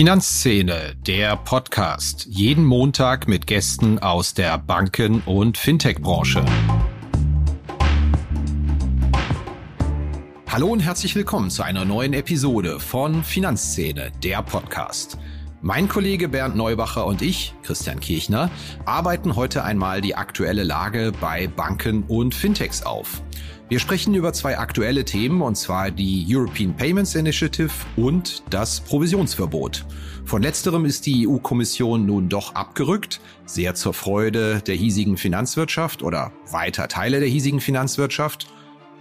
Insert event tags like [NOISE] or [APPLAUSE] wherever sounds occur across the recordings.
Finanzszene, der Podcast. Jeden Montag mit Gästen aus der Banken- und Fintech-Branche. Hallo und herzlich willkommen zu einer neuen Episode von Finanzszene, der Podcast. Mein Kollege Bernd Neubacher und ich, Christian Kirchner, arbeiten heute einmal die aktuelle Lage bei Banken und Fintechs auf. Wir sprechen über zwei aktuelle Themen, und zwar die European Payments Initiative und das Provisionsverbot. Von letzterem ist die EU-Kommission nun doch abgerückt, sehr zur Freude der hiesigen Finanzwirtschaft oder weiter Teile der hiesigen Finanzwirtschaft.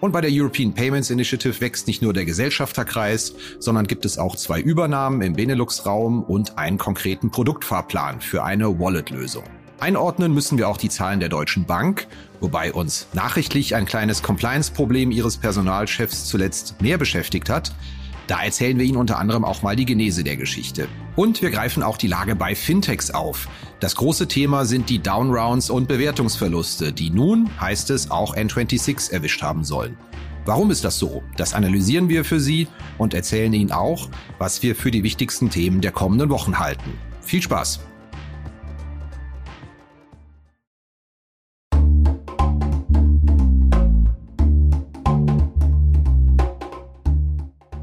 Und bei der European Payments Initiative wächst nicht nur der Gesellschafterkreis, sondern gibt es auch zwei Übernahmen im Benelux-Raum und einen konkreten Produktfahrplan für eine Wallet-Lösung. Einordnen müssen wir auch die Zahlen der Deutschen Bank, wobei uns nachrichtlich ein kleines Compliance-Problem ihres Personalchefs zuletzt mehr beschäftigt hat. Da erzählen wir Ihnen unter anderem auch mal die Genese der Geschichte. Und wir greifen auch die Lage bei Fintechs auf. Das große Thema sind die Downrounds und Bewertungsverluste, die nun, heißt es, auch N26 erwischt haben sollen. Warum ist das so? Das analysieren wir für Sie und erzählen Ihnen auch, was wir für die wichtigsten Themen der kommenden Wochen halten. Viel Spaß!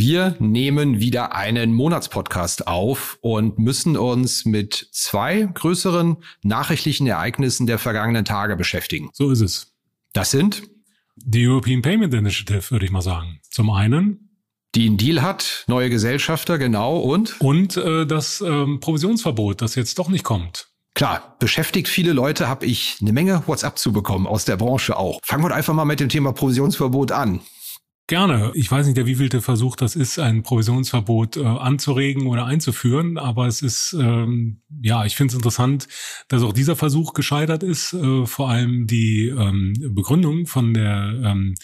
Wir nehmen wieder einen Monatspodcast auf und müssen uns mit zwei größeren nachrichtlichen Ereignissen der vergangenen Tage beschäftigen. So ist es. Das sind die European Payment Initiative, würde ich mal sagen. Zum einen die einen Deal hat, neue Gesellschafter, genau, und? Und äh, das ähm, Provisionsverbot, das jetzt doch nicht kommt. Klar, beschäftigt viele Leute, habe ich eine Menge WhatsApp zu bekommen, aus der Branche auch. Fangen wir einfach mal mit dem Thema Provisionsverbot an. Gerne. Ich weiß nicht, der wievielte Versuch das ist, ein Provisionsverbot äh, anzuregen oder einzuführen, aber es ist, ähm, ja, ich finde es interessant, dass auch dieser Versuch gescheitert ist. Äh, vor allem die ähm, Begründung von der ähm,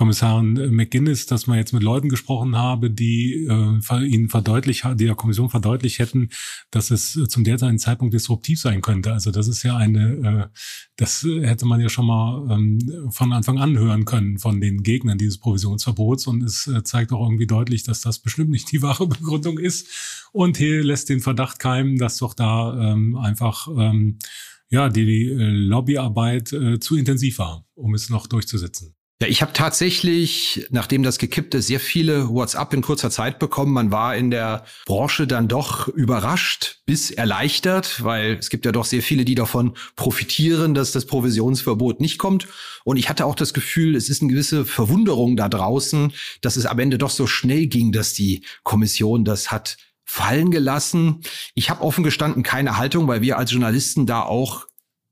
Kommissarin McGuinness, dass man jetzt mit Leuten gesprochen habe, die äh, ihnen verdeutlicht, die der Kommission verdeutlicht hätten, dass es zum derzeitigen Zeitpunkt disruptiv sein könnte. Also das ist ja eine, äh, das hätte man ja schon mal ähm, von Anfang an hören können von den Gegnern dieses Provisionsverbots und es äh, zeigt auch irgendwie deutlich, dass das bestimmt nicht die wahre [LAUGHS] Begründung ist. Und hier lässt den Verdacht keimen, dass doch da ähm, einfach ähm, ja die, die äh, Lobbyarbeit äh, zu intensiv war, um es noch durchzusetzen. Ja, ich habe tatsächlich, nachdem das gekippt ist, sehr viele WhatsApp in kurzer Zeit bekommen. Man war in der Branche dann doch überrascht bis erleichtert, weil es gibt ja doch sehr viele, die davon profitieren, dass das Provisionsverbot nicht kommt. Und ich hatte auch das Gefühl, es ist eine gewisse Verwunderung da draußen, dass es am Ende doch so schnell ging, dass die Kommission das hat fallen gelassen. Ich habe offen gestanden keine Haltung, weil wir als Journalisten da auch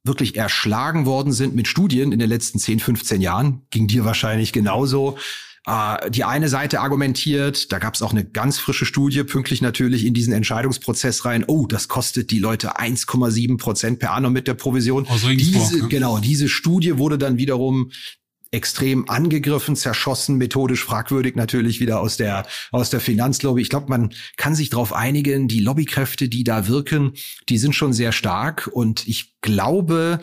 wirklich erschlagen worden sind mit Studien in den letzten 10, 15 Jahren. Ging dir wahrscheinlich genauso. Äh, die eine Seite argumentiert, da gab es auch eine ganz frische Studie, pünktlich natürlich in diesen Entscheidungsprozess rein. Oh, das kostet die Leute 1,7 Prozent per annum mit der Provision. Aus diese, ne? genau, diese Studie wurde dann wiederum extrem angegriffen, zerschossen, methodisch fragwürdig natürlich wieder aus der aus der Finanzlobby. Ich glaube, man kann sich darauf einigen, die Lobbykräfte, die da wirken, die sind schon sehr stark und ich glaube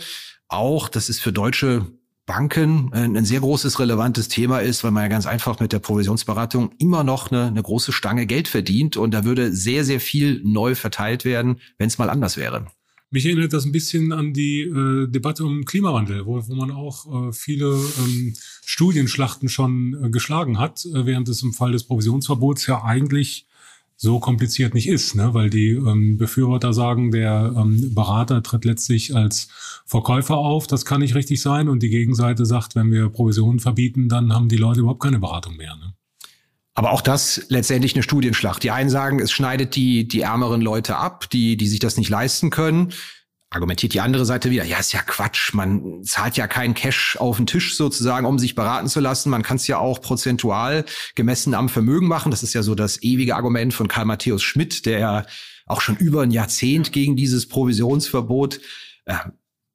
auch, das ist für deutsche Banken ein, ein sehr großes, relevantes Thema ist, weil man ja ganz einfach mit der Provisionsberatung immer noch eine, eine große Stange Geld verdient und da würde sehr, sehr viel neu verteilt werden, wenn es mal anders wäre. Mich erinnert das ein bisschen an die äh, Debatte um Klimawandel, wo, wo man auch äh, viele ähm, Studienschlachten schon äh, geschlagen hat, äh, während es im Fall des Provisionsverbots ja eigentlich so kompliziert nicht ist, ne? weil die ähm, Befürworter sagen, der ähm, Berater tritt letztlich als Verkäufer auf, das kann nicht richtig sein und die Gegenseite sagt, wenn wir Provisionen verbieten, dann haben die Leute überhaupt keine Beratung mehr. Ne? Aber auch das letztendlich eine Studienschlacht. Die einen sagen, es schneidet die, die ärmeren Leute ab, die, die sich das nicht leisten können argumentiert die andere Seite wieder, ja, ist ja Quatsch, man zahlt ja keinen Cash auf den Tisch sozusagen, um sich beraten zu lassen. Man kann es ja auch prozentual gemessen am Vermögen machen. Das ist ja so das ewige Argument von Karl Matthäus Schmidt, der ja auch schon über ein Jahrzehnt gegen dieses Provisionsverbot äh,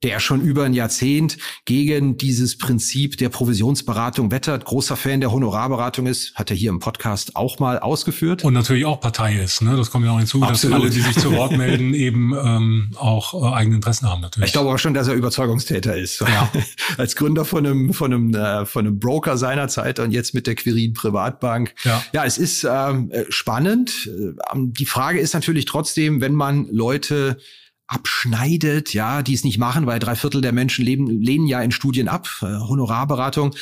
der schon über ein Jahrzehnt gegen dieses Prinzip der Provisionsberatung wettert, großer Fan der Honorarberatung ist, hat er hier im Podcast auch mal ausgeführt. Und natürlich auch Partei ist, ne? Das kommt ja auch hinzu, Absolut. dass alle, die sich zu Wort melden, [LAUGHS] eben ähm, auch äh, eigene Interessen haben natürlich. Ich glaube aber schon, dass er Überzeugungstäter ist. Ja. [LAUGHS] Als Gründer von einem, von einem, äh, von einem Broker seinerzeit und jetzt mit der Quirin Privatbank. Ja, ja es ist ähm, äh, spannend. Ähm, die Frage ist natürlich trotzdem, wenn man Leute abschneidet, ja, die es nicht machen, weil drei Viertel der Menschen leben, lehnen ja in Studien ab, äh, Honorarberatung.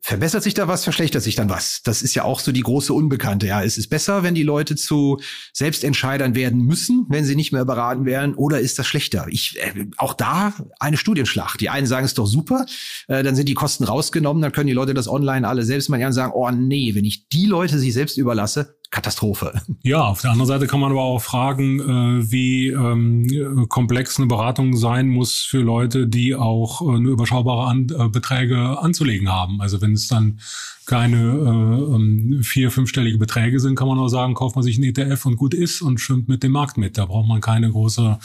Verbessert sich da was, verschlechtert sich dann was? Das ist ja auch so die große Unbekannte. Ja, ist es besser, wenn die Leute zu Selbstentscheidern werden müssen, wenn sie nicht mehr beraten werden, oder ist das schlechter? Ich äh, auch da eine Studienschlacht. Die einen sagen es ist doch super, äh, dann sind die Kosten rausgenommen, dann können die Leute das online alle selbst mal sagen, oh nee, wenn ich die Leute sich selbst überlasse, Katastrophe. [LAUGHS] Ja, auf der anderen Seite kann man aber auch fragen, äh, wie ähm, komplex eine Beratung sein muss für Leute, die auch äh, nur überschaubare An äh, Beträge anzulegen haben. Also wenn es dann keine äh, ähm, vier, fünfstellige Beträge sind, kann man auch sagen, kauft man sich einen ETF und gut ist und schwimmt mit dem Markt mit. Da braucht man keine große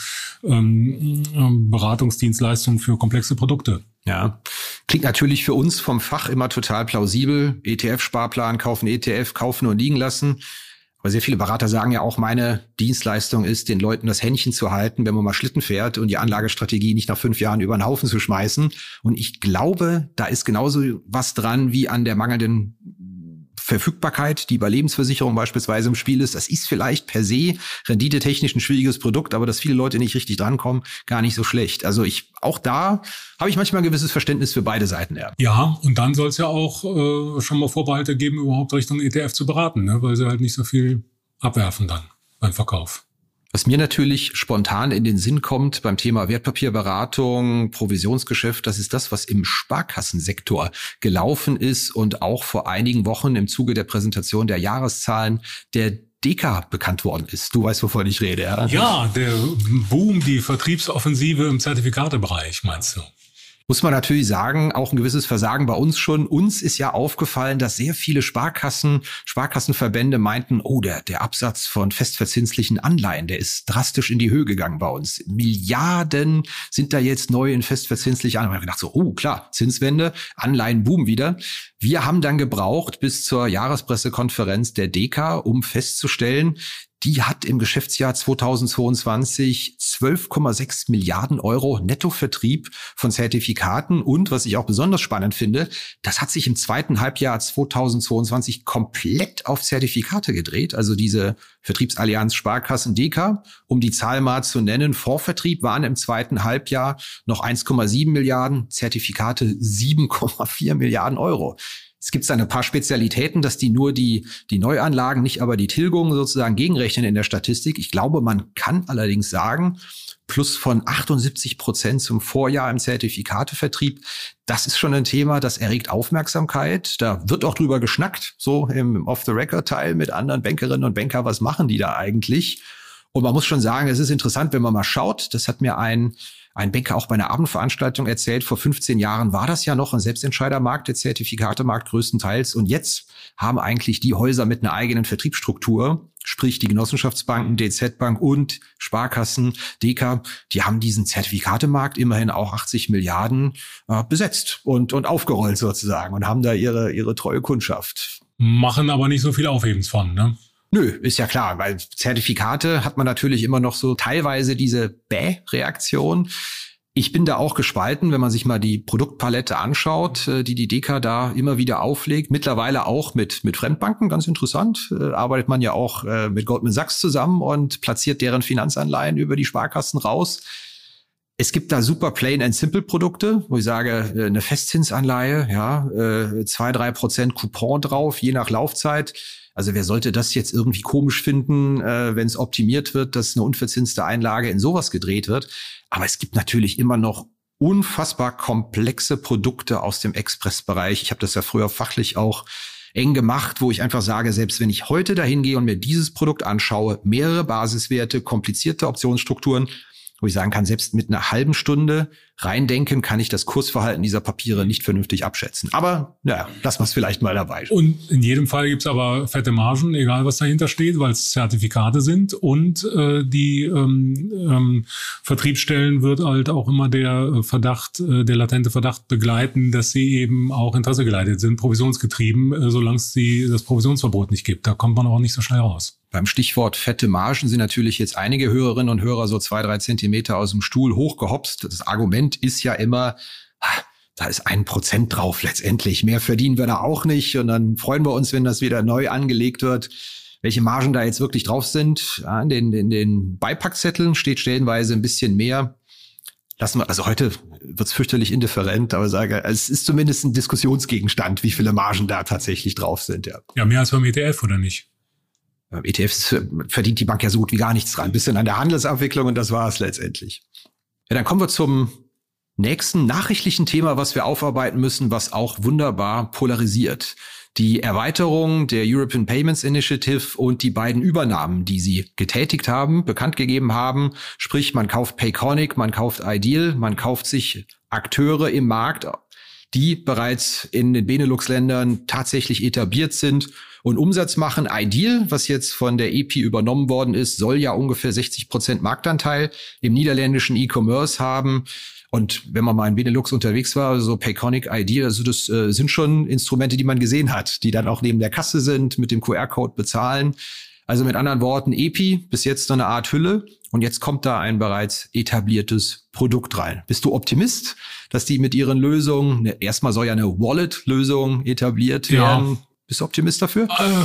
ähm, ähm Beratungsdienstleistung für komplexe Produkte. Ja, klingt natürlich für uns vom Fach immer total plausibel. ETF-Sparplan, kaufen ETF, kaufen und liegen lassen. Aber sehr viele Berater sagen ja auch, meine Dienstleistung ist, den Leuten das Händchen zu halten, wenn man mal Schlitten fährt und die Anlagestrategie nicht nach fünf Jahren über den Haufen zu schmeißen. Und ich glaube, da ist genauso was dran wie an der mangelnden Verfügbarkeit, die bei Lebensversicherung beispielsweise im Spiel ist, das ist vielleicht per se renditetechnisch ein schwieriges Produkt, aber dass viele Leute nicht richtig drankommen, gar nicht so schlecht. Also ich, auch da habe ich manchmal ein gewisses Verständnis für beide Seiten. Ja, ja und dann soll es ja auch äh, schon mal Vorbehalte geben, überhaupt Richtung ETF zu beraten, ne? weil sie halt nicht so viel abwerfen dann beim Verkauf. Was mir natürlich spontan in den Sinn kommt beim Thema Wertpapierberatung, Provisionsgeschäft, das ist das, was im Sparkassensektor gelaufen ist und auch vor einigen Wochen im Zuge der Präsentation der Jahreszahlen der Deka bekannt worden ist. Du weißt, wovon ich rede, ja? Ja, der Boom, die Vertriebsoffensive im Zertifikatebereich, meinst du? Muss man natürlich sagen, auch ein gewisses Versagen bei uns schon. Uns ist ja aufgefallen, dass sehr viele Sparkassen, Sparkassenverbände meinten, oh, der, der Absatz von festverzinslichen Anleihen, der ist drastisch in die Höhe gegangen bei uns. Milliarden sind da jetzt neu in festverzinsliche Anleihen. Ich gedacht so, oh klar, Zinswende, Anleihen boomen wieder. Wir haben dann gebraucht bis zur Jahrespressekonferenz der DEKA, um festzustellen, die hat im Geschäftsjahr 2022 12,6 Milliarden Euro Nettovertrieb von Zertifikaten und was ich auch besonders spannend finde, das hat sich im zweiten Halbjahr 2022 komplett auf Zertifikate gedreht. Also diese Vertriebsallianz Sparkassen DK, um die Zahl mal zu nennen, Vorvertrieb waren im zweiten Halbjahr noch 1,7 Milliarden, Zertifikate 7,4 Milliarden Euro. Es gibt dann ein paar Spezialitäten, dass die nur die, die Neuanlagen, nicht aber die Tilgungen sozusagen gegenrechnen in der Statistik. Ich glaube, man kann allerdings sagen, plus von 78 Prozent zum Vorjahr im Zertifikatevertrieb. Das ist schon ein Thema, das erregt Aufmerksamkeit. Da wird auch drüber geschnackt, so im Off-the-Record-Teil mit anderen Bankerinnen und Banker. Was machen die da eigentlich? Und man muss schon sagen, es ist interessant, wenn man mal schaut. Das hat mir ein ein Banker auch bei einer Abendveranstaltung erzählt, vor 15 Jahren war das ja noch ein Selbstentscheidermarkt, der Zertifikatemarkt größtenteils. Und jetzt haben eigentlich die Häuser mit einer eigenen Vertriebsstruktur, sprich die Genossenschaftsbanken, DZ Bank und Sparkassen, DK, die haben diesen Zertifikatemarkt immerhin auch 80 Milliarden äh, besetzt und, und aufgerollt sozusagen und haben da ihre, ihre treue Kundschaft. Machen aber nicht so viel Aufhebens von, ne? Nö, ist ja klar, weil Zertifikate hat man natürlich immer noch so teilweise diese Bäh-Reaktion. Ich bin da auch gespalten, wenn man sich mal die Produktpalette anschaut, äh, die die Deka da immer wieder auflegt. Mittlerweile auch mit, mit Fremdbanken, ganz interessant. Äh, arbeitet man ja auch äh, mit Goldman Sachs zusammen und platziert deren Finanzanleihen über die Sparkassen raus. Es gibt da super Plain and Simple Produkte, wo ich sage, eine Festzinsanleihe, ja, zwei, drei Prozent Coupon drauf, je nach Laufzeit. Also wer sollte das jetzt irgendwie komisch finden, wenn es optimiert wird, dass eine unverzinste Einlage in sowas gedreht wird? Aber es gibt natürlich immer noch unfassbar komplexe Produkte aus dem Expressbereich. Ich habe das ja früher fachlich auch eng gemacht, wo ich einfach sage, selbst wenn ich heute dahin gehe und mir dieses Produkt anschaue, mehrere Basiswerte, komplizierte Optionsstrukturen, wo ich sagen kann, selbst mit einer halben Stunde reindenken, kann ich das Kursverhalten dieser Papiere nicht vernünftig abschätzen. Aber ja, lassen wir es vielleicht mal dabei. Und in jedem Fall gibt's aber fette Margen, egal was dahinter steht, weil es Zertifikate sind und äh, die ähm, ähm, Vertriebsstellen wird halt auch immer der Verdacht, äh, der latente Verdacht begleiten, dass sie eben auch interessegeleitet sind, provisionsgetrieben, äh, solange es das Provisionsverbot nicht gibt. Da kommt man auch nicht so schnell raus. Beim Stichwort fette Margen sind natürlich jetzt einige Hörerinnen und Hörer so zwei, drei Zentimeter aus dem Stuhl hochgehopst. Das Argument ist ja immer, da ist ein Prozent drauf letztendlich. Mehr verdienen wir da auch nicht. Und dann freuen wir uns, wenn das wieder neu angelegt wird. Welche Margen da jetzt wirklich drauf sind, in den, in den Beipackzetteln steht stellenweise ein bisschen mehr. Lassen wir, also heute wird's fürchterlich indifferent, aber sage, es ist zumindest ein Diskussionsgegenstand, wie viele Margen da tatsächlich drauf sind. Ja, ja mehr als beim ETF, oder nicht? ETFs verdient die Bank ja so gut wie gar nichts dran. bisschen an der Handelsabwicklung und das war es letztendlich. Ja, dann kommen wir zum nächsten nachrichtlichen Thema, was wir aufarbeiten müssen, was auch wunderbar polarisiert. Die Erweiterung der European Payments Initiative und die beiden Übernahmen, die sie getätigt haben, bekannt gegeben haben. Sprich, man kauft Payconic, man kauft Ideal, man kauft sich Akteure im Markt, die bereits in den Benelux-Ländern tatsächlich etabliert sind und Umsatz machen. Ideal, was jetzt von der EP übernommen worden ist, soll ja ungefähr 60 Prozent Marktanteil im niederländischen E-Commerce haben. Und wenn man mal in Benelux unterwegs war, so Payconic ID, also das äh, sind schon Instrumente, die man gesehen hat, die dann auch neben der Kasse sind, mit dem QR-Code bezahlen. Also mit anderen Worten, EPI, bis jetzt so eine Art Hülle. Und jetzt kommt da ein bereits etabliertes Produkt rein. Bist du Optimist, dass die mit ihren Lösungen, ne, erstmal soll ja eine Wallet-Lösung etabliert werden. Ja. Bist du Optimist dafür? Äh,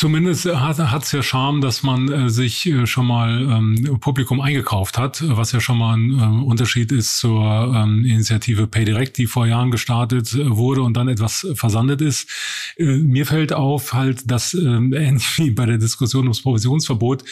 Zumindest hat es ja Charme, dass man äh, sich äh, schon mal ähm, Publikum eingekauft hat, was ja schon mal ein äh, Unterschied ist zur ähm, Initiative PayDirect, die vor Jahren gestartet äh, wurde und dann etwas versandet ist. Äh, mir fällt auf halt, dass ähm, [LAUGHS] ähnlich wie bei der Diskussion ums Provisionsverbot,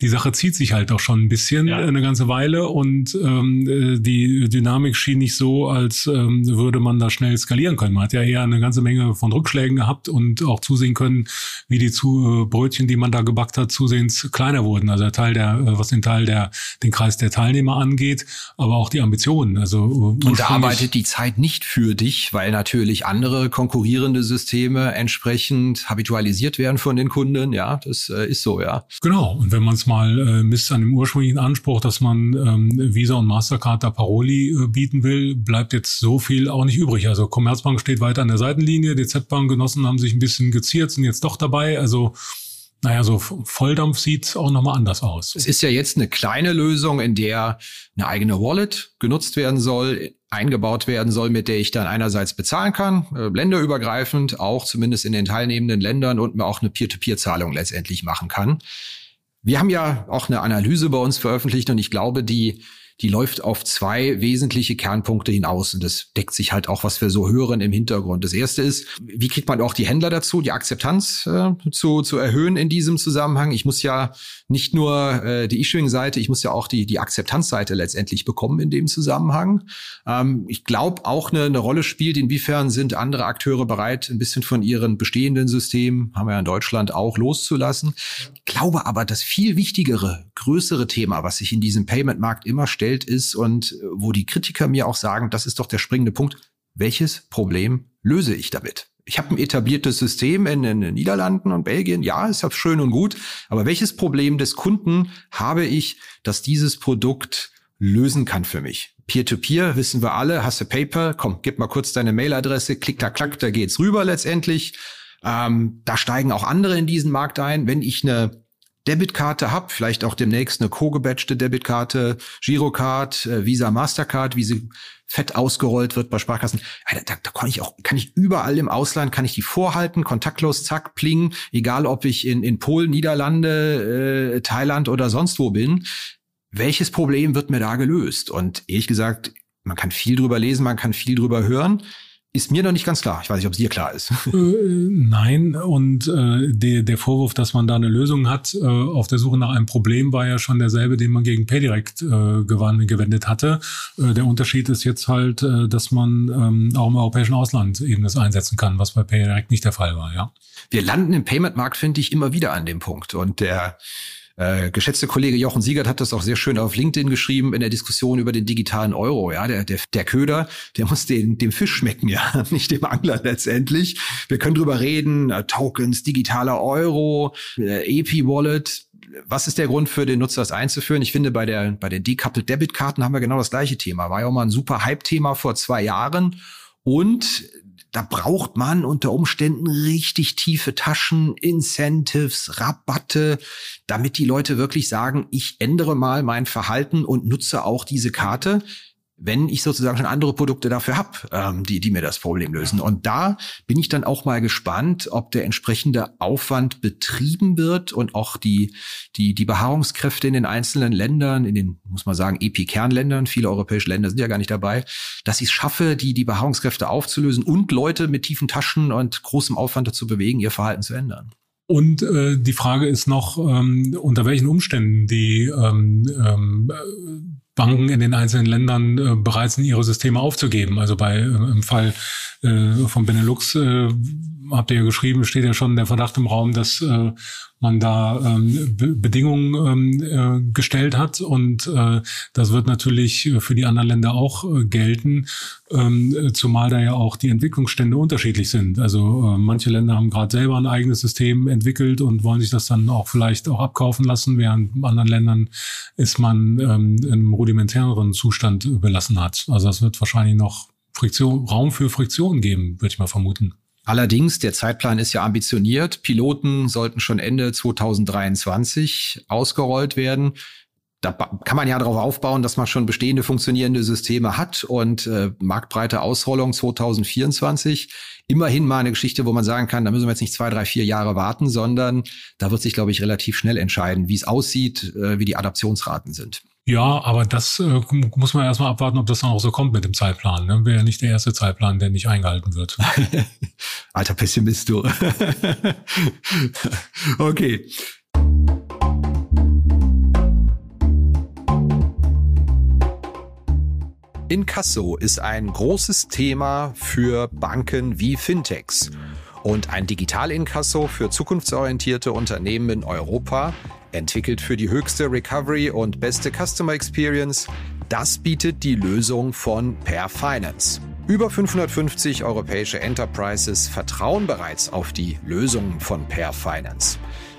die Sache zieht sich halt auch schon ein bisschen ja. eine ganze Weile und ähm, äh, die Dynamik schien nicht so, als ähm, würde man da schnell skalieren können. Man hat ja eher eine ganze Menge von Rückschlägen gehabt und auch zusehen können, wie die zu Brötchen, die man da gebackt hat, zusehends kleiner wurden. Also der Teil der, äh, was den Teil der, den Kreis der Teilnehmer angeht, aber auch die Ambitionen. Also äh, und da arbeitet die Zeit nicht für dich, weil natürlich andere konkurrierende Systeme entsprechend habitualisiert werden von den Kunden. Ja, das äh, ist so, ja. Genau. Und wenn man es mal äh, misst an dem ursprünglichen Anspruch, dass man ähm, Visa und Mastercard da Paroli äh, bieten will, bleibt jetzt so viel auch nicht übrig. Also Commerzbank steht weiter an der Seitenlinie, DZ Bank Genossen haben sich ein bisschen geziert, sind jetzt doch dabei. Also naja, so Volldampf sieht auch nochmal anders aus. Es ist ja jetzt eine kleine Lösung, in der eine eigene Wallet genutzt werden soll, eingebaut werden soll, mit der ich dann einerseits bezahlen kann, äh, länderübergreifend, auch zumindest in den teilnehmenden Ländern und mir auch eine Peer-to-Peer-Zahlung letztendlich machen kann. Wir haben ja auch eine Analyse bei uns veröffentlicht und ich glaube, die die läuft auf zwei wesentliche Kernpunkte hinaus. Und das deckt sich halt auch, was wir so hören im Hintergrund. Das erste ist, wie kriegt man auch die Händler dazu, die Akzeptanz äh, zu, zu erhöhen in diesem Zusammenhang? Ich muss ja nicht nur äh, die Issuing-Seite, ich muss ja auch die, die Akzeptanzseite letztendlich bekommen in dem Zusammenhang. Ähm, ich glaube, auch eine, eine Rolle spielt, inwiefern sind andere Akteure bereit, ein bisschen von ihren bestehenden Systemen, haben wir ja in Deutschland auch, loszulassen. Ich glaube aber, das viel wichtigere, größere Thema, was sich in diesem Payment-Markt immer stellt, gestellt ist und äh, wo die Kritiker mir auch sagen, das ist doch der springende Punkt. Welches Problem löse ich damit? Ich habe ein etabliertes System in, den Niederlanden und Belgien. Ja, ist ja schön und gut. Aber welches Problem des Kunden habe ich, dass dieses Produkt lösen kann für mich? Peer-to-Peer, -peer, wissen wir alle, hast du Paper, komm, gib mal kurz deine Mailadresse, klick, klack, klack, da geht's rüber letztendlich. Ähm, da steigen auch andere in diesen Markt ein. Wenn ich eine Debitkarte habe, vielleicht auch demnächst eine co-gebatchte Debitkarte, Girocard, äh, Visa, Mastercard, wie sie fett ausgerollt wird bei Sparkassen. Ja, da, da kann ich auch, kann ich überall im Ausland, kann ich die vorhalten, kontaktlos, zack, pling, egal ob ich in, in Polen, Niederlande, äh, Thailand oder sonst wo bin. Welches Problem wird mir da gelöst? Und ehrlich gesagt, man kann viel drüber lesen, man kann viel drüber hören ist mir noch nicht ganz klar. Ich weiß nicht, ob es dir klar ist. Äh, nein, und äh, der, der Vorwurf, dass man da eine Lösung hat, äh, auf der Suche nach einem Problem, war ja schon derselbe, den man gegen PayDirect äh, gewendet hatte. Äh, der Unterschied ist jetzt halt, äh, dass man ähm, auch im europäischen Ausland eben das einsetzen kann, was bei PayDirect nicht der Fall war, ja. Wir landen im Payment-Markt, finde ich, immer wieder an dem Punkt. Und der äh, geschätzte Kollege Jochen Siegert hat das auch sehr schön auf LinkedIn geschrieben in der Diskussion über den digitalen Euro. Ja, der, der, der Köder, der muss den, dem Fisch schmecken, [LAUGHS] ja, nicht dem Angler letztendlich. Wir können drüber reden, äh, Tokens, digitaler Euro, äh, EP-Wallet. Was ist der Grund für den Nutzer, das einzuführen? Ich finde, bei der, bei den Decoupled Debit Karten haben wir genau das gleiche Thema. War ja auch mal ein super Hype-Thema vor zwei Jahren. Und da braucht man unter Umständen richtig tiefe Taschen, Incentives, Rabatte, damit die Leute wirklich sagen, ich ändere mal mein Verhalten und nutze auch diese Karte wenn ich sozusagen schon andere Produkte dafür habe, ähm, die, die mir das Problem lösen. Und da bin ich dann auch mal gespannt, ob der entsprechende Aufwand betrieben wird und auch die, die, die Beharrungskräfte in den einzelnen Ländern, in den, muss man sagen, EPI-Kernländern, viele europäische Länder sind ja gar nicht dabei, dass ich es schaffe, die, die Beharrungskräfte aufzulösen und Leute mit tiefen Taschen und großem Aufwand dazu bewegen, ihr Verhalten zu ändern. Und äh, die Frage ist noch, ähm, unter welchen Umständen die ähm, ähm, Banken in den einzelnen Ländern äh, bereit sind, ihre Systeme aufzugeben. Also bei äh, im Fall äh, von Benelux äh, habt ihr ja geschrieben, steht ja schon der Verdacht im Raum, dass äh, man da ähm, Be Bedingungen ähm, äh, gestellt hat und äh, das wird natürlich für die anderen Länder auch äh, gelten, ähm, zumal da ja auch die Entwicklungsstände unterschiedlich sind. Also äh, manche Länder haben gerade selber ein eigenes System entwickelt und wollen sich das dann auch vielleicht auch abkaufen lassen, während anderen Ländern ist man ähm, in einem rudimentäreren Zustand überlassen hat. Also das wird wahrscheinlich noch Friktion, Raum für Friktion geben, würde ich mal vermuten. Allerdings, der Zeitplan ist ja ambitioniert. Piloten sollten schon Ende 2023 ausgerollt werden. Da kann man ja darauf aufbauen, dass man schon bestehende funktionierende Systeme hat und äh, marktbreite Ausrollung 2024. Immerhin mal eine Geschichte, wo man sagen kann, da müssen wir jetzt nicht zwei, drei, vier Jahre warten, sondern da wird sich, glaube ich, relativ schnell entscheiden, wie es aussieht, äh, wie die Adaptionsraten sind. Ja, aber das äh, muss man erstmal abwarten, ob das dann auch so kommt mit dem Zeitplan. Ne? Wäre ja nicht der erste Zeitplan, der nicht eingehalten wird. [LAUGHS] Alter Pessimist, du. [LAUGHS] okay. Inkasso ist ein großes Thema für Banken wie Fintechs. Und ein Digital-Inkasso für zukunftsorientierte Unternehmen in Europa Entwickelt für die höchste Recovery und beste Customer Experience, das bietet die Lösung von Per Finance. Über 550 europäische Enterprises vertrauen bereits auf die Lösungen von Per Finance.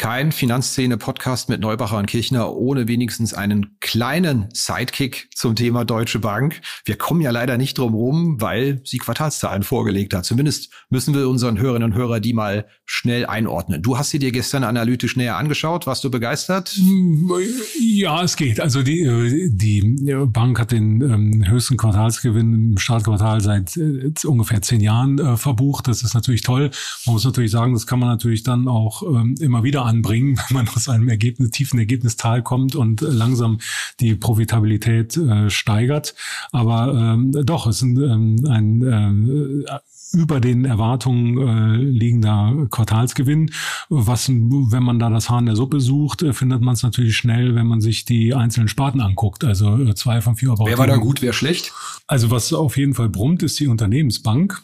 kein Finanzszene-Podcast mit Neubacher und Kirchner ohne wenigstens einen kleinen Sidekick zum Thema Deutsche Bank. Wir kommen ja leider nicht drum rum, weil sie Quartalszahlen vorgelegt hat. Zumindest müssen wir unseren Hörerinnen und Hörern die mal schnell einordnen. Du hast sie dir gestern analytisch näher angeschaut. Warst du begeistert? Ja, es geht. Also die, die Bank hat den ähm, höchsten Quartalsgewinn im Startquartal seit äh, ungefähr zehn Jahren äh, verbucht. Das ist natürlich toll. Man muss natürlich sagen, das kann man natürlich dann auch ähm, immer wieder anbringen, [LAUGHS] wenn man aus einem Ergebnis, tiefen Ergebnistal kommt und langsam die Profitabilität äh, steigert. Aber ähm, doch, es ist ein, ähm, ein äh, über den Erwartungen äh, liegender Quartalsgewinn. Was, wenn man da das Haar in der Suppe sucht, äh, findet man es natürlich schnell, wenn man sich die einzelnen Sparten anguckt. Also äh, zwei von vier Operatoren. Wer war da gut, wer schlecht? Also was auf jeden Fall brummt, ist die Unternehmensbank.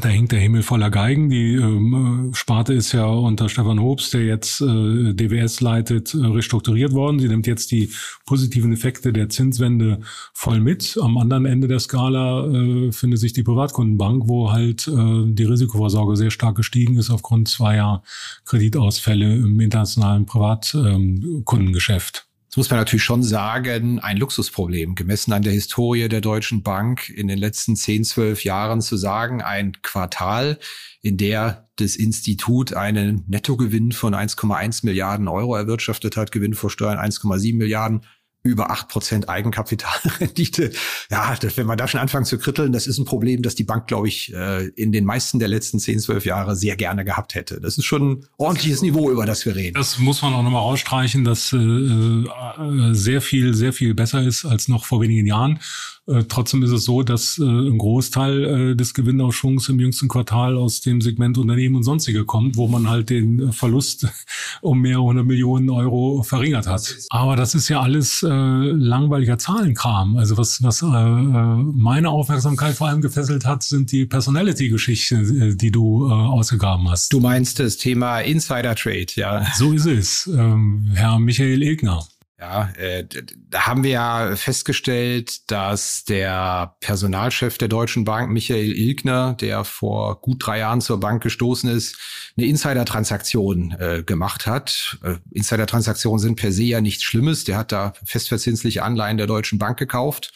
Da hängt der Himmel voller Geigen. Die ähm, Sparte ist ja unter Stefan Hobbs, der jetzt äh, DWS leitet, äh, restrukturiert worden. Sie nimmt jetzt die positiven Effekte der Zinswende voll mit. Am anderen Ende der Skala äh, findet sich die Privatkundenbank, wo halt äh, die Risikovorsorge sehr stark gestiegen ist aufgrund zweier Kreditausfälle im internationalen Privatkundengeschäft. Das muss man natürlich schon sagen, ein Luxusproblem, gemessen an der Historie der Deutschen Bank in den letzten 10, 12 Jahren zu sagen, ein Quartal, in der das Institut einen Nettogewinn von 1,1 Milliarden Euro erwirtschaftet hat, Gewinn vor Steuern 1,7 Milliarden, über acht Prozent Eigenkapitalrendite. [LAUGHS] Ja, das, wenn man da schon anfangen zu kritteln, das ist ein Problem, das die Bank, glaube ich, äh, in den meisten der letzten zehn, zwölf Jahre sehr gerne gehabt hätte. Das ist schon ein ordentliches Niveau, über das wir reden. Das muss man auch nochmal ausstreichen, dass äh, äh, sehr viel, sehr viel besser ist als noch vor wenigen Jahren. Äh, trotzdem ist es so, dass äh, ein Großteil äh, des Gewinnausschwungs im jüngsten Quartal aus dem Segment Unternehmen und Sonstige kommt, wo man halt den Verlust [LAUGHS] um mehrere hundert Millionen Euro verringert hat. Aber das ist ja alles äh, langweiliger Zahlenkram. Also was, was äh, meine Aufmerksamkeit vor allem gefesselt hat, sind die Personality-Geschichten, die du äh, ausgegraben hast. Du meinst das Thema Insider Trade, ja. So ist es. Ähm, Herr Michael Ilgner. Ja, äh, da haben wir ja festgestellt, dass der Personalchef der Deutschen Bank, Michael Ilgner, der vor gut drei Jahren zur Bank gestoßen ist, eine Insider-Transaktion äh, gemacht hat. Äh, Insider-Transaktionen sind per se ja nichts Schlimmes. Der hat da festverzinsliche Anleihen der Deutschen Bank gekauft.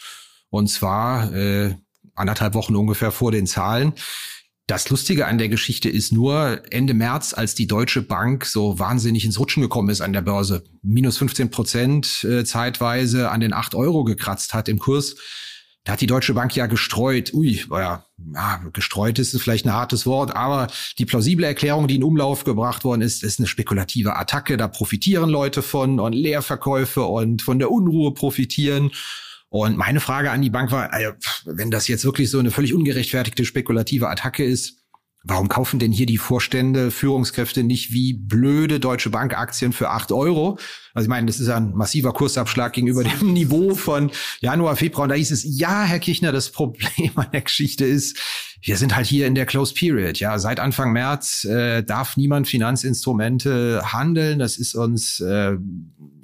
Und zwar äh, anderthalb Wochen ungefähr vor den Zahlen. Das Lustige an der Geschichte ist nur, Ende März, als die Deutsche Bank so wahnsinnig ins Rutschen gekommen ist an der Börse, minus 15 Prozent äh, zeitweise an den 8 Euro gekratzt hat im Kurs, da hat die Deutsche Bank ja gestreut, ui, ja, ja, gestreut ist vielleicht ein hartes Wort, aber die plausible Erklärung, die in Umlauf gebracht worden ist, ist eine spekulative Attacke. Da profitieren Leute von und Leerverkäufe und von der Unruhe profitieren. Und meine Frage an die Bank war, also, wenn das jetzt wirklich so eine völlig ungerechtfertigte spekulative Attacke ist, warum kaufen denn hier die Vorstände, Führungskräfte nicht wie blöde Deutsche Bank Aktien für acht Euro? Also ich meine, das ist ein massiver Kursabschlag gegenüber dem [LAUGHS] Niveau von Januar, Februar. Und da hieß es, ja, Herr Kirchner, das Problem an der Geschichte ist, wir sind halt hier in der Close Period. Ja, seit Anfang März äh, darf niemand Finanzinstrumente handeln. Das ist uns äh,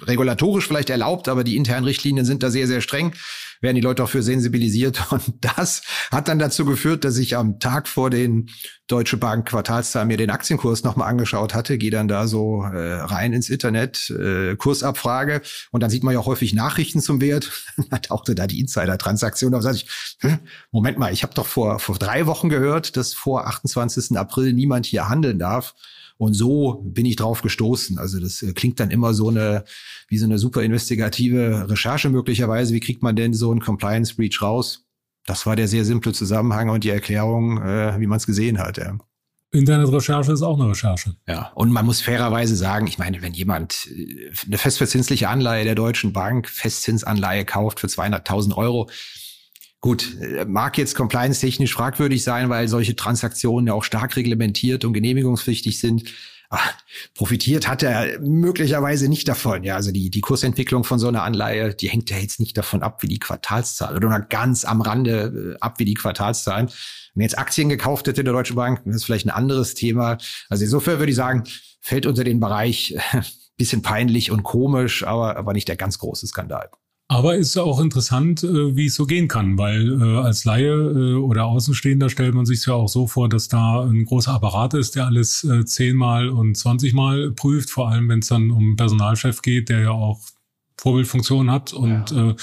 regulatorisch vielleicht erlaubt, aber die internen Richtlinien sind da sehr, sehr streng. Werden die Leute auch für sensibilisiert. [LAUGHS] Und das hat dann dazu geführt, dass ich am Tag vor den Deutsche Bank Quartalszahlen mir den Aktienkurs nochmal angeschaut hatte. Gehe dann da so äh, rein ins Internet, äh, Kursabfrage. Und dann sieht man ja auch häufig Nachrichten zum Wert. [LAUGHS] da tauchte da die Insider-Transaktion auf. Da ich, hm, Moment mal, ich habe doch vor, vor drei Wochen gehört, dass vor 28. April niemand hier handeln darf. Und so bin ich drauf gestoßen. Also das äh, klingt dann immer so eine, wie so eine super investigative Recherche möglicherweise. Wie kriegt man denn so einen Compliance Breach raus? Das war der sehr simple Zusammenhang und die Erklärung, äh, wie man es gesehen hat. Ja. Internetrecherche ist auch eine Recherche. Ja, und man muss fairerweise sagen, ich meine, wenn jemand äh, eine festverzinsliche Anleihe der Deutschen Bank, Festzinsanleihe kauft für 200.000 Euro, Gut, mag jetzt compliance-technisch fragwürdig sein, weil solche Transaktionen ja auch stark reglementiert und genehmigungspflichtig sind. Ach, profitiert hat er möglicherweise nicht davon. Ja, also die, die Kursentwicklung von so einer Anleihe, die hängt ja jetzt nicht davon ab, wie die Quartalszahlen oder ganz am Rande äh, ab, wie die Quartalszahlen. Wenn jetzt Aktien gekauft hätte in der Deutschen Bank, das ist vielleicht ein anderes Thema. Also insofern würde ich sagen, fällt unter den Bereich [LAUGHS] bisschen peinlich und komisch, aber, aber nicht der ganz große Skandal. Aber ist auch interessant, äh, wie es so gehen kann, weil äh, als Laie äh, oder Außenstehender stellt man sich ja auch so vor, dass da ein großer Apparat ist, der alles zehnmal und zwanzigmal prüft, vor allem wenn es dann um Personalchef geht, der ja auch Vorbildfunktion hat und ja. äh,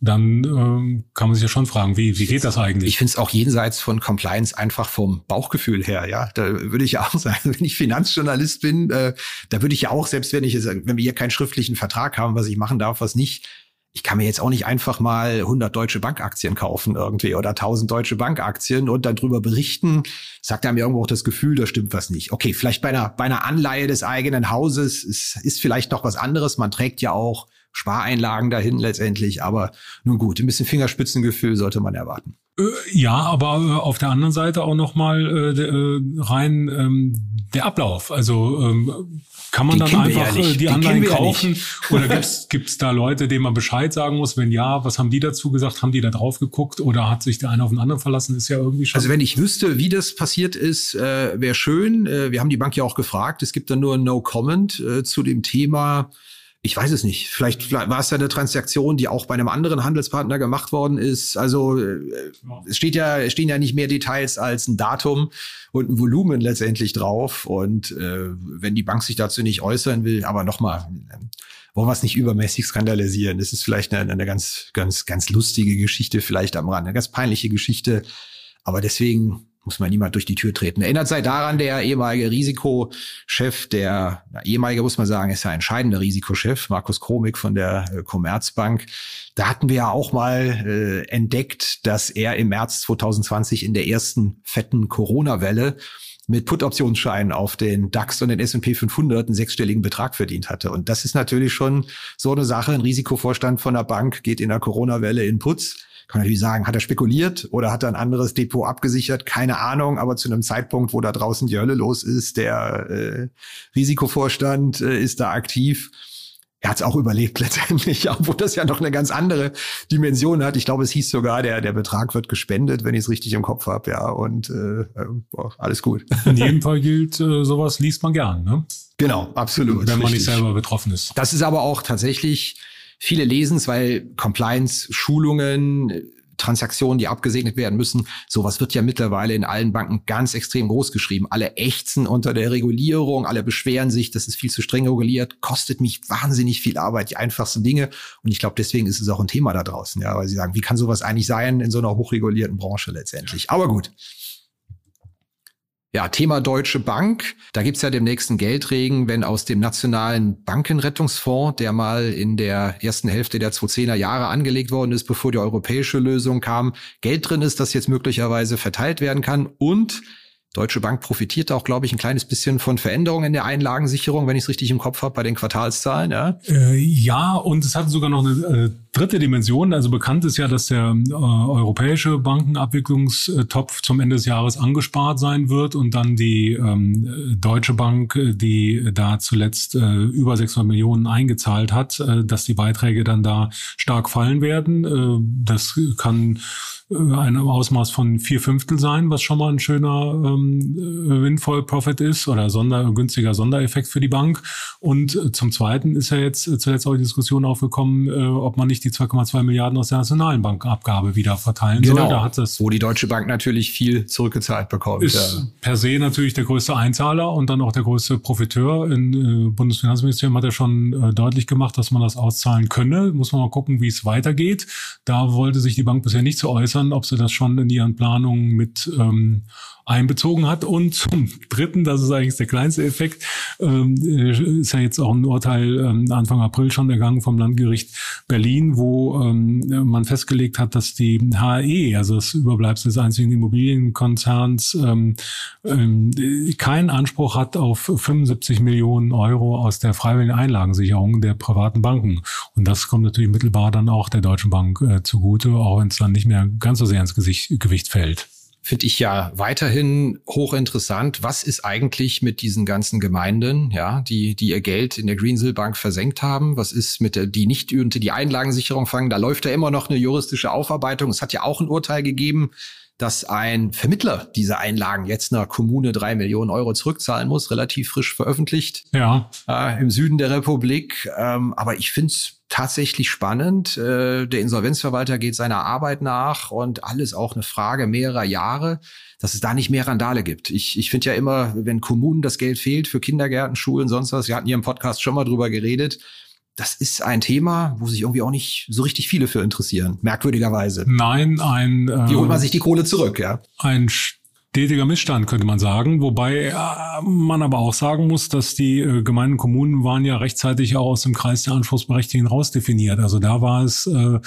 dann ähm, kann man sich ja schon fragen, wie, wie geht das eigentlich? Ich finde es auch jenseits von Compliance einfach vom Bauchgefühl her, ja. Da würde ich ja auch [LAUGHS] sagen, wenn ich Finanzjournalist bin, äh, da würde ich ja auch, selbst wenn ich wenn wir hier keinen schriftlichen Vertrag haben, was ich machen darf, was nicht, ich kann mir jetzt auch nicht einfach mal 100 deutsche Bankaktien kaufen irgendwie oder 1000 deutsche Bankaktien und dann drüber berichten. Sagt einem irgendwo auch das Gefühl, da stimmt was nicht. Okay, vielleicht bei einer, bei einer Anleihe des eigenen Hauses ist, ist vielleicht noch was anderes. Man trägt ja auch Spareinlagen dahin letztendlich, aber nun gut, ein bisschen Fingerspitzengefühl sollte man erwarten. Äh, ja, aber äh, auf der anderen Seite auch nochmal äh, rein ähm, der Ablauf. Also ähm, kann man die dann einfach ja äh, die, Anleihen kaufen? Ja [LAUGHS] oder gibt es da Leute, denen man Bescheid sagen muss? Wenn ja, was haben die dazu gesagt? Haben die da drauf geguckt oder hat sich der eine auf den anderen verlassen? Ist ja irgendwie schon. Also wenn ich wüsste, wie das passiert ist, äh, wäre schön. Äh, wir haben die Bank ja auch gefragt. Es gibt da nur No Comment äh, zu dem Thema ich weiß es nicht. Vielleicht war es ja eine Transaktion, die auch bei einem anderen Handelspartner gemacht worden ist. Also äh, es steht ja, es stehen ja nicht mehr Details als ein Datum und ein Volumen letztendlich drauf. Und äh, wenn die Bank sich dazu nicht äußern will, aber nochmal, wollen wir es nicht übermäßig skandalisieren. Das ist vielleicht eine, eine ganz, ganz, ganz lustige Geschichte, vielleicht am Rand, eine ganz peinliche Geschichte. Aber deswegen muss man niemand durch die Tür treten. Erinnert sei daran, der ehemalige Risikochef, der na, ehemalige muss man sagen, ist ja entscheidende Risikochef, Markus Kromig von der äh, Commerzbank. Da hatten wir ja auch mal äh, entdeckt, dass er im März 2020 in der ersten fetten Corona-Welle mit Put-Optionsscheinen auf den DAX und den S&P 500 einen sechsstelligen Betrag verdient hatte. Und das ist natürlich schon so eine Sache. Ein Risikovorstand von der Bank geht in der Corona-Welle in Putz kann natürlich sagen, hat er spekuliert oder hat er ein anderes Depot abgesichert? Keine Ahnung, aber zu einem Zeitpunkt, wo da draußen die Hölle los ist, der äh, Risikovorstand äh, ist da aktiv. Er hat es auch überlebt [LAUGHS] letztendlich, obwohl das ja noch eine ganz andere Dimension hat. Ich glaube, es hieß sogar, der, der Betrag wird gespendet, wenn ich es richtig im Kopf habe, ja. Und äh, boah, alles gut. In jedem [LAUGHS] Fall gilt, äh, sowas liest man gern, ne? Genau, absolut. Wenn man richtig. nicht selber betroffen ist. Das ist aber auch tatsächlich viele lesen es, weil Compliance, Schulungen, Transaktionen, die abgesegnet werden müssen. Sowas wird ja mittlerweile in allen Banken ganz extrem groß geschrieben. Alle ächzen unter der Regulierung, alle beschweren sich, das ist viel zu streng reguliert, kostet mich wahnsinnig viel Arbeit, die einfachsten Dinge. Und ich glaube, deswegen ist es auch ein Thema da draußen, ja, weil sie sagen, wie kann sowas eigentlich sein in so einer hochregulierten Branche letztendlich? Aber gut. Ja, Thema Deutsche Bank. Da gibt's ja demnächst einen Geldregen, wenn aus dem nationalen Bankenrettungsfonds, der mal in der ersten Hälfte der 2010er Jahre angelegt worden ist, bevor die europäische Lösung kam, Geld drin ist, das jetzt möglicherweise verteilt werden kann und Deutsche Bank profitiert auch, glaube ich, ein kleines bisschen von Veränderungen in der Einlagensicherung, wenn ich es richtig im Kopf habe, bei den Quartalszahlen. Ja, äh, ja und es hat sogar noch eine äh, dritte Dimension. Also bekannt ist ja, dass der äh, europäische Bankenabwicklungstopf zum Ende des Jahres angespart sein wird und dann die ähm, Deutsche Bank, die da zuletzt äh, über 600 Millionen eingezahlt hat, äh, dass die Beiträge dann da stark fallen werden. Äh, das kann äh, ein Ausmaß von vier Fünftel sein, was schon mal ein schöner ähm, Windfall Profit ist oder Sonder, günstiger Sondereffekt für die Bank. Und äh, zum Zweiten ist ja jetzt äh, zuletzt auch die Diskussion aufgekommen, äh, ob man nicht die 2,2 Milliarden aus der nationalen Bankenabgabe wieder verteilen genau. soll. Da hat das wo die Deutsche Bank natürlich viel zurückgezahlt bekommt. Ist ja. per se natürlich der größte Einzahler und dann auch der größte Profiteur. Im äh, Bundesfinanzministerium hat er schon äh, deutlich gemacht, dass man das auszahlen könne. Muss man mal gucken, wie es weitergeht. Da wollte sich die Bank bisher nicht zu äußern ob sie das schon in ihren Planungen mit ähm, einbezogen hat. Und zum Dritten, das ist eigentlich der kleinste Effekt, ähm, ist ja jetzt auch ein Urteil ähm, Anfang April schon ergangen vom Landgericht Berlin, wo ähm, man festgelegt hat, dass die HE, also das Überbleibsel des einzigen Immobilienkonzerns, ähm, ähm, keinen Anspruch hat auf 75 Millionen Euro aus der freiwilligen Einlagensicherung der privaten Banken. Und das kommt natürlich mittelbar dann auch der Deutschen Bank äh, zugute, auch wenn es dann nicht mehr ganz so sehr ins Gesicht, Gewicht fällt finde ich ja weiterhin hochinteressant. Was ist eigentlich mit diesen ganzen Gemeinden, ja, die, die ihr Geld in der Greensill Bank versenkt haben? Was ist mit der, die nicht unter die Einlagensicherung fangen? Da läuft ja immer noch eine juristische Aufarbeitung. Es hat ja auch ein Urteil gegeben, dass ein Vermittler diese Einlagen jetzt einer Kommune drei Millionen Euro zurückzahlen muss, relativ frisch veröffentlicht. Ja. Äh, Im Süden der Republik. Ähm, aber ich finde es tatsächlich spannend. Äh, der Insolvenzverwalter geht seiner Arbeit nach und alles auch eine Frage mehrerer Jahre, dass es da nicht mehr Randale gibt. Ich, ich finde ja immer, wenn Kommunen das Geld fehlt für Kindergärten, Schulen, sonst was, wir hatten hier im Podcast schon mal drüber geredet, das ist ein Thema, wo sich irgendwie auch nicht so richtig viele für interessieren, merkwürdigerweise. Nein, ein. Äh, Wie holt man sich die Kohle zurück, ja? Ein stetiger Missstand, könnte man sagen. Wobei äh, man aber auch sagen muss, dass die äh, Gemeinden Kommunen waren ja rechtzeitig auch aus dem Kreis der Anspruchsberechtigten rausdefiniert. Also da war es äh,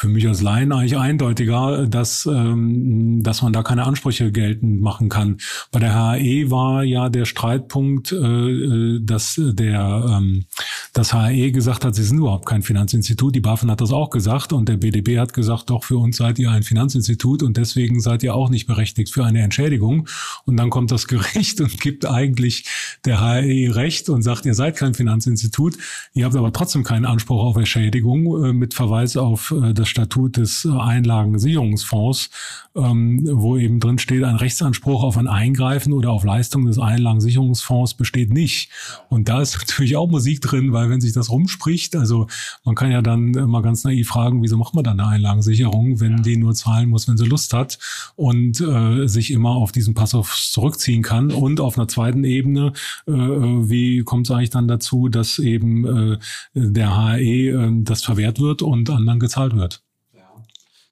für mich als Laien eigentlich eindeutiger, dass, ähm, dass man da keine Ansprüche geltend machen kann. Bei der HAE war ja der Streitpunkt, äh, äh dass der ähm, das HAE gesagt hat, sie sind überhaupt kein Finanzinstitut. Die BaFin hat das auch gesagt und der BDB hat gesagt, doch für uns seid ihr ein Finanzinstitut und deswegen seid ihr auch nicht berechtigt für eine Entschädigung. Und dann kommt das Gericht und gibt eigentlich der HAE recht und sagt, ihr seid kein Finanzinstitut. Ihr habt aber trotzdem keinen Anspruch auf Entschädigung äh, mit Verweis auf äh, das Statut des Einlagensicherungsfonds, ähm, wo eben drin steht, ein Rechtsanspruch auf ein Eingreifen oder auf Leistung des Einlagensicherungsfonds besteht nicht. Und da ist [LAUGHS] natürlich auch Musik drin, weil wenn sich das rumspricht, also man kann ja dann mal ganz naiv fragen, wieso macht man dann eine Einlagensicherung, wenn die nur zahlen muss, wenn sie Lust hat und äh, sich immer auf diesen Passus zurückziehen kann. Und auf einer zweiten Ebene, äh, wie kommt es eigentlich dann dazu, dass eben äh, der HE äh, das verwehrt wird und anderen gezahlt wird?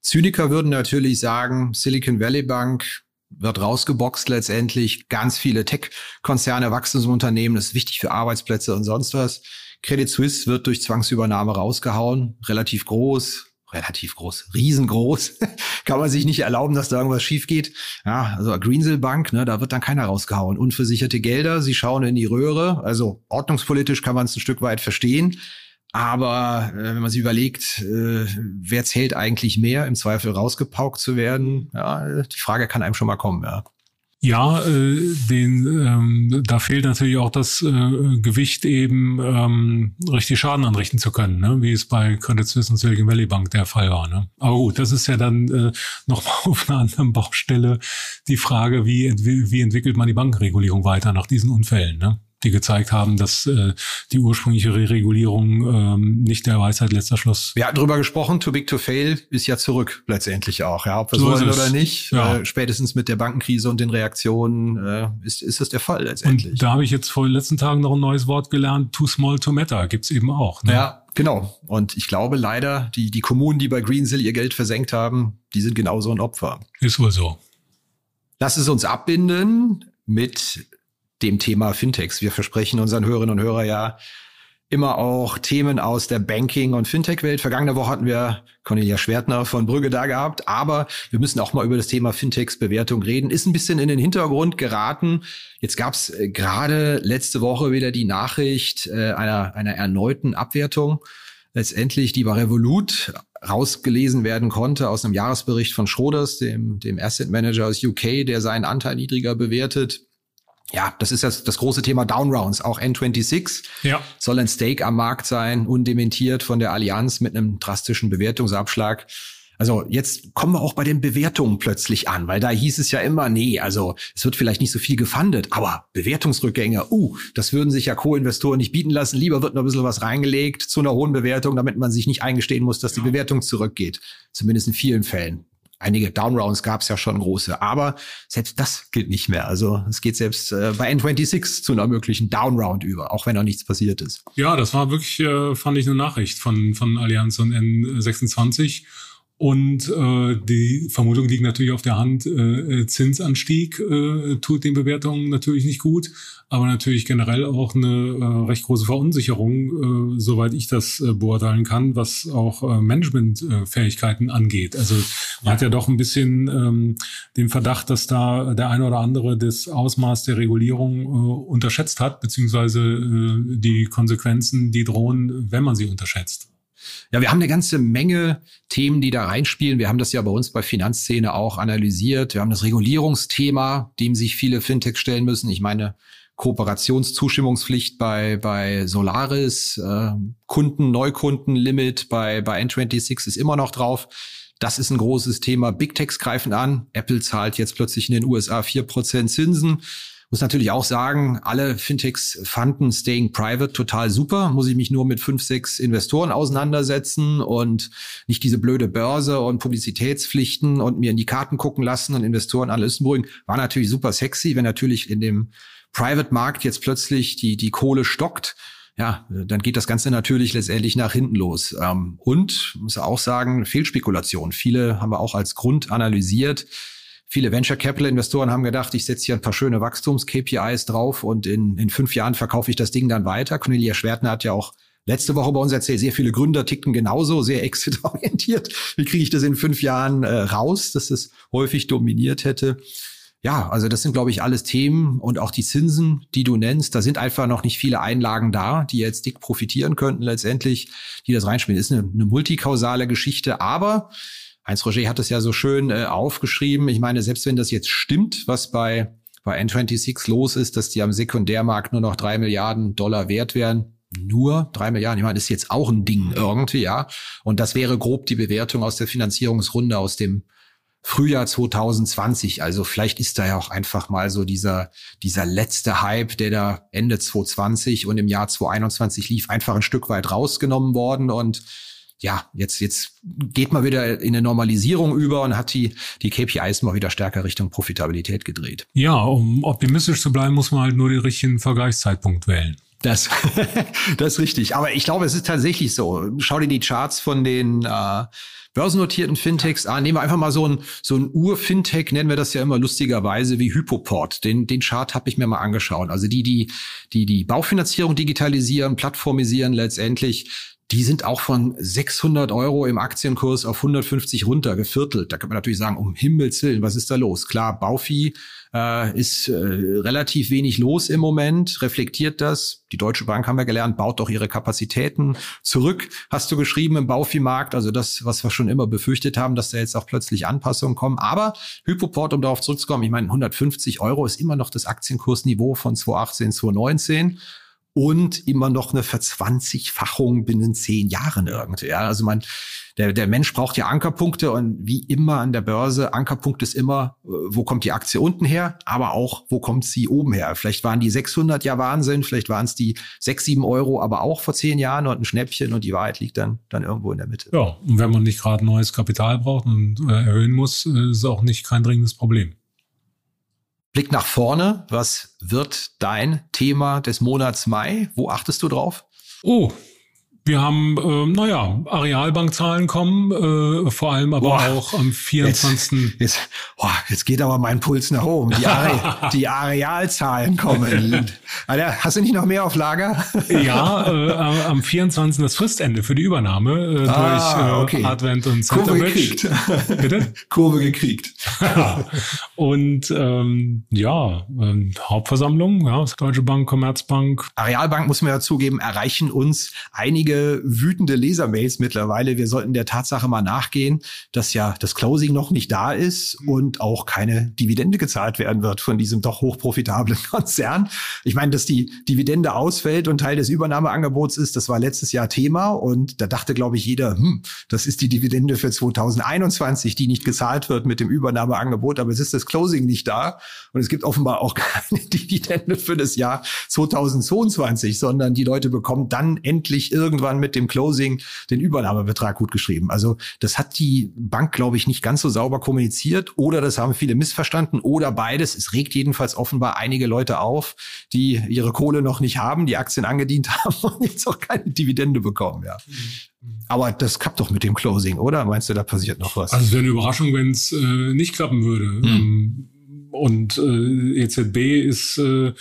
Zyniker würden natürlich sagen, Silicon Valley Bank wird rausgeboxt letztendlich. Ganz viele Tech-Konzerne, Wachstumsunternehmen, das ist wichtig für Arbeitsplätze und sonst was. Credit Suisse wird durch Zwangsübernahme rausgehauen, relativ groß, relativ groß, riesengroß. [LAUGHS] Kann man sich nicht erlauben, dass da irgendwas schief geht. Ja, also Greensill Bank, ne, da wird dann keiner rausgehauen. Unversicherte Gelder, sie schauen in die Röhre. Also ordnungspolitisch kann man es ein Stück weit verstehen. Aber äh, wenn man sich überlegt, äh, wer zählt eigentlich mehr, im Zweifel rausgepaukt zu werden, ja, die Frage kann einem schon mal kommen, ja. Ja, äh, den, ähm, da fehlt natürlich auch das äh, Gewicht eben ähm, richtig Schaden anrichten zu können, ne? wie es bei Credit Suisse und Silicon Valley Bank der Fall war. Ne? Aber gut, das ist ja dann äh, nochmal [LAUGHS] auf einer anderen Baustelle die Frage, wie, wie entwickelt man die Bankenregulierung weiter nach diesen Unfällen. Ne? Die gezeigt haben, dass äh, die ursprüngliche Regulierung ähm, nicht der Weisheit letzter Schluss. Wir hatten drüber gesprochen, too big to fail ist ja zurück letztendlich auch, ja, ob wir so wollen oder nicht. Ja. Äh, spätestens mit der Bankenkrise und den Reaktionen äh, ist, ist das der Fall letztendlich. Und da habe ich jetzt vor den letzten Tagen noch ein neues Wort gelernt, too small to matter, gibt's eben auch. Ne? Ja, genau. Und ich glaube leider, die, die Kommunen, die bei Greensill ihr Geld versenkt haben, die sind genauso ein Opfer. Ist wohl so. Lass es uns abbinden mit dem Thema Fintechs. Wir versprechen unseren Hörerinnen und Hörern ja immer auch Themen aus der Banking- und Fintech-Welt. Vergangene Woche hatten wir Cornelia Schwertner von Brügge da gehabt, aber wir müssen auch mal über das Thema Fintechs Bewertung reden. Ist ein bisschen in den Hintergrund geraten. Jetzt gab es äh, gerade letzte Woche wieder die Nachricht äh, einer, einer erneuten Abwertung. Letztendlich, die bei Revolut rausgelesen werden konnte aus einem Jahresbericht von Schroders, dem, dem Asset Manager aus UK, der seinen Anteil niedriger bewertet ja, das ist das, das große Thema Downrounds. Auch N26 ja. soll ein Stake am Markt sein, undementiert von der Allianz mit einem drastischen Bewertungsabschlag. Also jetzt kommen wir auch bei den Bewertungen plötzlich an, weil da hieß es ja immer, nee, also es wird vielleicht nicht so viel gefundet, aber Bewertungsrückgänge, uh, das würden sich ja Co-Investoren nicht bieten lassen. Lieber wird noch ein bisschen was reingelegt zu einer hohen Bewertung, damit man sich nicht eingestehen muss, dass die Bewertung zurückgeht. Zumindest in vielen Fällen einige Downrounds gab es ja schon große, aber selbst das gilt nicht mehr. Also es geht selbst äh, bei N26 zu einer möglichen Downround über, auch wenn noch nichts passiert ist. Ja, das war wirklich, äh, fand ich eine Nachricht von, von Allianz und N26. Und äh, die Vermutung liegt natürlich auf der Hand, äh, Zinsanstieg äh, tut den Bewertungen natürlich nicht gut, aber natürlich generell auch eine äh, recht große Verunsicherung, äh, soweit ich das äh, beurteilen kann, was auch äh, Managementfähigkeiten angeht. Also man hat ja doch ein bisschen ähm, den Verdacht, dass da der eine oder andere das Ausmaß der Regulierung äh, unterschätzt hat, beziehungsweise äh, die Konsequenzen, die drohen, wenn man sie unterschätzt. Ja, wir haben eine ganze Menge Themen, die da reinspielen. Wir haben das ja bei uns bei Finanzszene auch analysiert. Wir haben das Regulierungsthema, dem sich viele Fintechs stellen müssen. Ich meine, Kooperationszustimmungspflicht bei, bei Solaris, äh, Kunden, Neukundenlimit bei, bei N26 ist immer noch drauf. Das ist ein großes Thema. Big Techs greifen an. Apple zahlt jetzt plötzlich in den USA vier Prozent Zinsen. Muss natürlich auch sagen, alle Fintechs fanden Staying Private total super. Muss ich mich nur mit fünf, sechs Investoren auseinandersetzen und nicht diese blöde Börse und Publizitätspflichten und mir in die Karten gucken lassen und Investoren alles beruhigen. War natürlich super sexy, wenn natürlich in dem Private-Markt jetzt plötzlich die, die Kohle stockt ja, dann geht das Ganze natürlich letztendlich nach hinten los. Ähm, und muss auch sagen, Fehlspekulation. Viele haben wir auch als Grund analysiert Viele Venture Capital Investoren haben gedacht, ich setze hier ein paar schöne Wachstums-KPIs drauf und in, in fünf Jahren verkaufe ich das Ding dann weiter. Cornelia Schwertner hat ja auch letzte Woche bei uns erzählt, sehr viele Gründer ticken genauso, sehr exit-orientiert. Wie kriege ich das in fünf Jahren äh, raus, dass es häufig dominiert hätte? Ja, also das sind, glaube ich, alles Themen und auch die Zinsen, die du nennst. Da sind einfach noch nicht viele Einlagen da, die jetzt dick profitieren könnten letztendlich, die das reinspielen. Ist eine, eine multikausale Geschichte, aber Heinz Roger hat es ja so schön äh, aufgeschrieben. Ich meine, selbst wenn das jetzt stimmt, was bei, bei N26 los ist, dass die am Sekundärmarkt nur noch drei Milliarden Dollar wert wären, nur drei Milliarden, ich meine, ist jetzt auch ein Ding irgendwie, ja. Und das wäre grob die Bewertung aus der Finanzierungsrunde aus dem Frühjahr 2020. Also vielleicht ist da ja auch einfach mal so dieser, dieser letzte Hype, der da Ende 2020 und im Jahr 2021 lief, einfach ein Stück weit rausgenommen worden und ja, jetzt, jetzt geht man wieder in eine Normalisierung über und hat die, die KPIs mal wieder stärker Richtung Profitabilität gedreht. Ja, um optimistisch zu bleiben, muss man halt nur den richtigen Vergleichszeitpunkt wählen. Das, [LAUGHS] das ist richtig. Aber ich glaube, es ist tatsächlich so. Schau dir die Charts von den äh, börsennotierten Fintechs an. Nehmen wir einfach mal so ein, so ein Ur-Fintech, nennen wir das ja immer lustigerweise, wie Hypoport. Den, den Chart habe ich mir mal angeschaut. Also die, die, die, die Baufinanzierung digitalisieren, plattformisieren letztendlich, die sind auch von 600 Euro im Aktienkurs auf 150 runter geviertelt. Da kann man natürlich sagen, um Himmels Willen, was ist da los? Klar, Baufi äh, ist äh, relativ wenig los im Moment, reflektiert das. Die Deutsche Bank haben wir gelernt, baut doch ihre Kapazitäten zurück, hast du geschrieben im Baufi-Markt. Also das, was wir schon immer befürchtet haben, dass da jetzt auch plötzlich Anpassungen kommen. Aber Hypoport, um darauf zurückzukommen, ich meine, 150 Euro ist immer noch das Aktienkursniveau von 2018, 2019 und immer noch eine Verzwanzigfachung binnen zehn Jahren irgendwie. Ja, also man, der, der Mensch braucht ja Ankerpunkte und wie immer an der Börse, Ankerpunkt ist immer, äh, wo kommt die Aktie unten her, aber auch, wo kommt sie oben her. Vielleicht waren die 600 ja Wahnsinn, vielleicht waren es die 6, 7 Euro, aber auch vor zehn Jahren und ein Schnäppchen und die Wahrheit liegt dann, dann irgendwo in der Mitte. Ja, und wenn man nicht gerade neues Kapital braucht und äh, erhöhen muss, äh, ist auch nicht kein dringendes Problem. Blick nach vorne. Was wird dein Thema des Monats Mai? Wo achtest du drauf? Oh, wir haben, äh, naja, Arealbankzahlen kommen, äh, vor allem aber boah, auch am 24. Jetzt, jetzt, boah, jetzt geht aber mein Puls nach oben. Die, Are [LAUGHS] die Arealzahlen kommen. Alter, hast du nicht noch mehr auf Lager? [LAUGHS] ja, äh, am 24. das Fristende für die Übernahme äh, ah, durch äh, okay. Advent und Kurve gekriegt. Bitte? Kurve gekriegt. [LAUGHS] und ähm, ja, äh, Hauptversammlung, ja, Deutsche Bank, Commerzbank. Arealbank, muss man ja zugeben, erreichen uns einige wütende Lesermails mittlerweile. Wir sollten der Tatsache mal nachgehen, dass ja das Closing noch nicht da ist und auch keine Dividende gezahlt werden wird von diesem doch hochprofitablen [LAUGHS] Konzern. Ich meine, dass die Dividende ausfällt und Teil des Übernahmeangebots ist, das war letztes Jahr Thema und da dachte, glaube ich, jeder, hm, das ist die Dividende für 2021, die nicht gezahlt wird mit dem Übernahmeangebot, aber es ist das Closing nicht da und es gibt offenbar auch [LAUGHS] keine Dividende für das Jahr 2022, sondern die Leute bekommen dann endlich irgendwann mit dem Closing den Übernahmebetrag gut. Also das hat die Bank, glaube ich, nicht ganz so sauber kommuniziert oder das haben viele missverstanden oder beides. Es regt jedenfalls offenbar einige Leute auf, die ihre Kohle noch nicht haben, die Aktien angedient [LAUGHS] haben und jetzt auch keine Dividende bekommen. Ja. Aber das klappt doch mit dem Closing, oder? Meinst du, da passiert noch was? Also es wäre eine Überraschung, wenn es äh, nicht klappen würde. Hm. Ähm, und äh, EZB ist äh,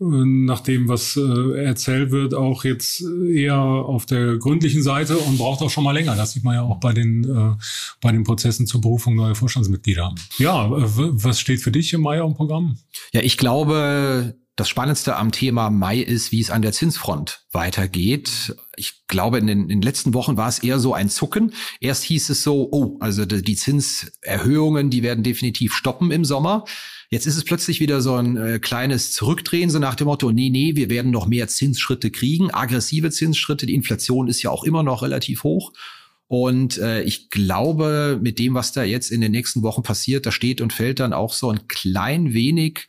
nach dem, was äh, erzählt wird, auch jetzt eher auf der gründlichen Seite und braucht auch schon mal länger. Das sieht man ja auch bei den, äh, bei den Prozessen zur Berufung neuer Vorstandsmitglieder. Ja, äh, was steht für dich im Mai am Programm? Ja, ich glaube, das Spannendste am Thema Mai ist, wie es an der Zinsfront weitergeht. Ich glaube, in den, in den, letzten Wochen war es eher so ein Zucken. Erst hieß es so, oh, also die Zinserhöhungen, die werden definitiv stoppen im Sommer. Jetzt ist es plötzlich wieder so ein äh, kleines Zurückdrehen, so nach dem Motto, nee, nee, wir werden noch mehr Zinsschritte kriegen, aggressive Zinsschritte. Die Inflation ist ja auch immer noch relativ hoch. Und äh, ich glaube, mit dem, was da jetzt in den nächsten Wochen passiert, da steht und fällt dann auch so ein klein wenig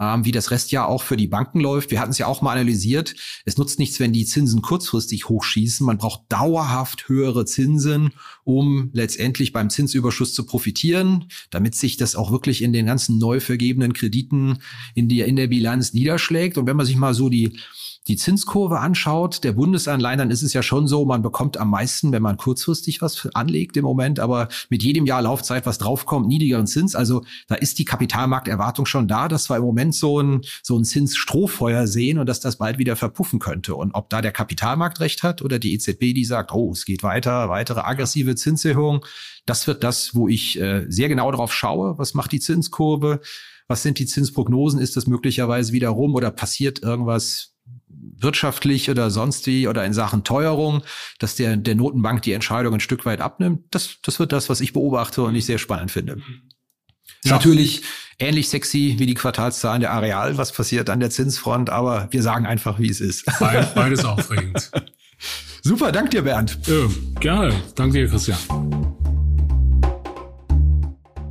ähm, wie das Restjahr auch für die Banken läuft. Wir hatten es ja auch mal analysiert. Es nutzt nichts, wenn die Zinsen kurzfristig hochschießen. Man braucht dauerhaft höhere Zinsen, um letztendlich beim Zinsüberschuss zu profitieren, damit sich das auch wirklich in den ganzen neu vergebenen Krediten in, die, in der Bilanz niederschlägt. Und wenn man sich mal so die die Zinskurve anschaut, der Bundesanleihen, dann ist es ja schon so, man bekommt am meisten, wenn man kurzfristig was anlegt im Moment, aber mit jedem Jahr Laufzeit, was draufkommt, niedrigeren Zins. Also da ist die Kapitalmarkterwartung schon da, dass wir im Moment so ein, so ein Zinsstrohfeuer sehen und dass das bald wieder verpuffen könnte. Und ob da der Kapitalmarkt recht hat oder die EZB, die sagt, oh, es geht weiter, weitere aggressive Zinserhöhungen, das wird das, wo ich äh, sehr genau drauf schaue. Was macht die Zinskurve? Was sind die Zinsprognosen? Ist das möglicherweise wieder rum oder passiert irgendwas wirtschaftlich oder sonst wie oder in Sachen Teuerung, dass der, der Notenbank die Entscheidung ein Stück weit abnimmt. Das, das wird das, was ich beobachte und ich sehr spannend finde. Ja. natürlich ähnlich sexy wie die Quartalszahlen der Areal, was passiert an der Zinsfront, aber wir sagen einfach, wie es ist. Beides aufregend. [LAUGHS] Super, danke dir, Bernd. Ja, gerne. Danke dir, Christian.